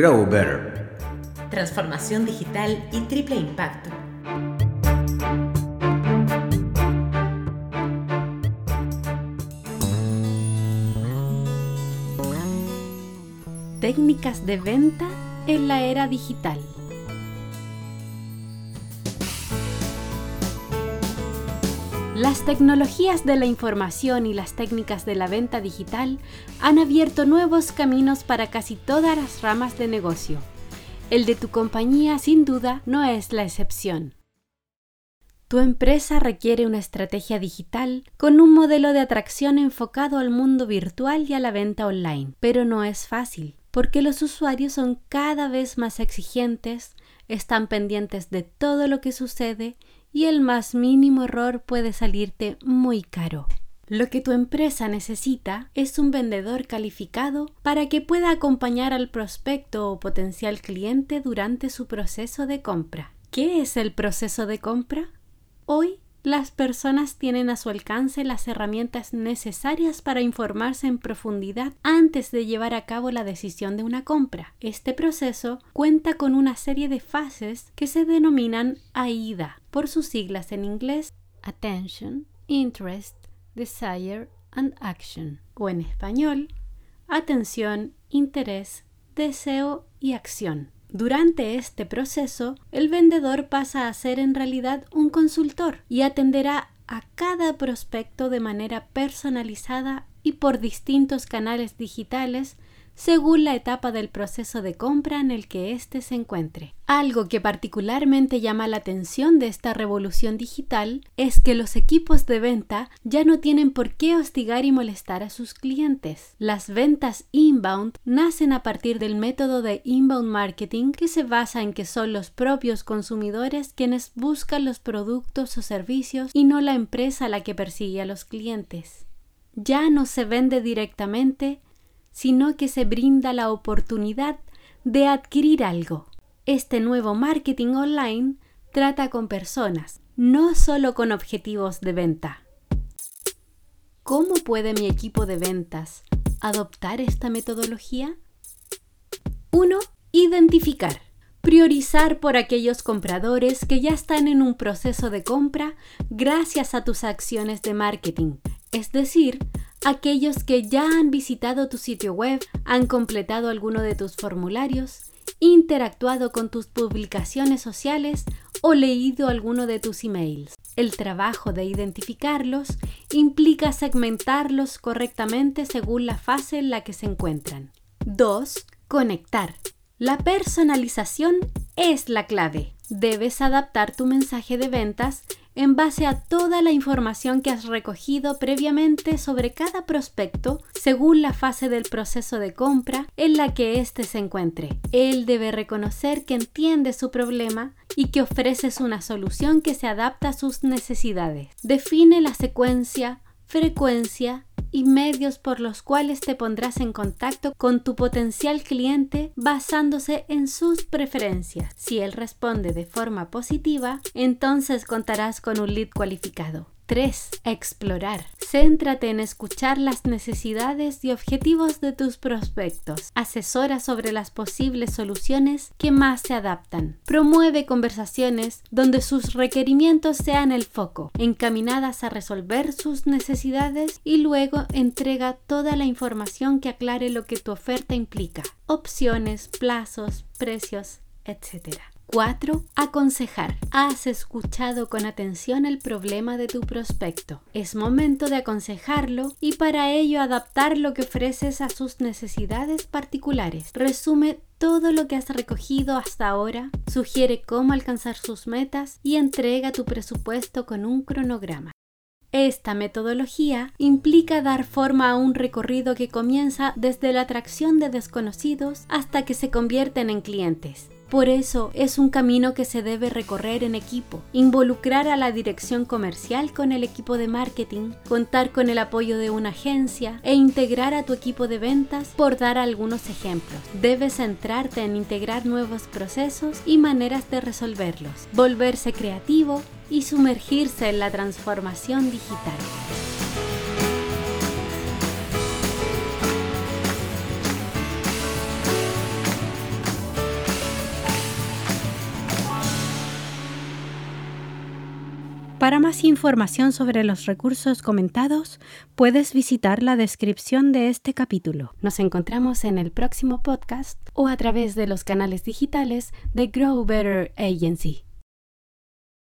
Grow Better. Transformación digital y triple impacto. Técnicas de venta en la era digital. Las tecnologías de la información y las técnicas de la venta digital han abierto nuevos caminos para casi todas las ramas de negocio. El de tu compañía sin duda no es la excepción. Tu empresa requiere una estrategia digital con un modelo de atracción enfocado al mundo virtual y a la venta online, pero no es fácil, porque los usuarios son cada vez más exigentes, están pendientes de todo lo que sucede y el más mínimo error puede salirte muy caro. Lo que tu empresa necesita es un vendedor calificado para que pueda acompañar al prospecto o potencial cliente durante su proceso de compra. ¿Qué es el proceso de compra? Hoy las personas tienen a su alcance las herramientas necesarias para informarse en profundidad antes de llevar a cabo la decisión de una compra. Este proceso cuenta con una serie de fases que se denominan AIDA, por sus siglas en inglés Attention, Interest, Desire and Action, o en español Atención, Interés, Deseo y Acción. Durante este proceso, el vendedor pasa a ser en realidad un consultor y atenderá a cada prospecto de manera personalizada y por distintos canales digitales según la etapa del proceso de compra en el que éste se encuentre. Algo que particularmente llama la atención de esta revolución digital es que los equipos de venta ya no tienen por qué hostigar y molestar a sus clientes. Las ventas inbound nacen a partir del método de inbound marketing que se basa en que son los propios consumidores quienes buscan los productos o servicios y no la empresa la que persigue a los clientes. Ya no se vende directamente, sino que se brinda la oportunidad de adquirir algo. Este nuevo marketing online trata con personas, no solo con objetivos de venta. ¿Cómo puede mi equipo de ventas adoptar esta metodología? 1. Identificar. Priorizar por aquellos compradores que ya están en un proceso de compra gracias a tus acciones de marketing, es decir, aquellos que ya han visitado tu sitio web, han completado alguno de tus formularios, interactuado con tus publicaciones sociales o leído alguno de tus emails. El trabajo de identificarlos implica segmentarlos correctamente según la fase en la que se encuentran. 2. Conectar. La personalización es la clave. Debes adaptar tu mensaje de ventas en base a toda la información que has recogido previamente sobre cada prospecto según la fase del proceso de compra en la que éste se encuentre. Él debe reconocer que entiende su problema y que ofreces una solución que se adapta a sus necesidades. Define la secuencia, frecuencia, y medios por los cuales te pondrás en contacto con tu potencial cliente basándose en sus preferencias. Si él responde de forma positiva, entonces contarás con un lead cualificado. 3. Explorar. Céntrate en escuchar las necesidades y objetivos de tus prospectos. Asesora sobre las posibles soluciones que más se adaptan. Promueve conversaciones donde sus requerimientos sean el foco, encaminadas a resolver sus necesidades y luego entrega toda la información que aclare lo que tu oferta implica. Opciones, plazos, precios, etc. 4. Aconsejar. Has escuchado con atención el problema de tu prospecto. Es momento de aconsejarlo y para ello adaptar lo que ofreces a sus necesidades particulares. Resume todo lo que has recogido hasta ahora, sugiere cómo alcanzar sus metas y entrega tu presupuesto con un cronograma. Esta metodología implica dar forma a un recorrido que comienza desde la atracción de desconocidos hasta que se convierten en clientes. Por eso es un camino que se debe recorrer en equipo, involucrar a la dirección comercial con el equipo de marketing, contar con el apoyo de una agencia e integrar a tu equipo de ventas por dar algunos ejemplos. Debes centrarte en integrar nuevos procesos y maneras de resolverlos, volverse creativo y sumergirse en la transformación digital. Para más información sobre los recursos comentados, puedes visitar la descripción de este capítulo. Nos encontramos en el próximo podcast o a través de los canales digitales de Grow Better Agency.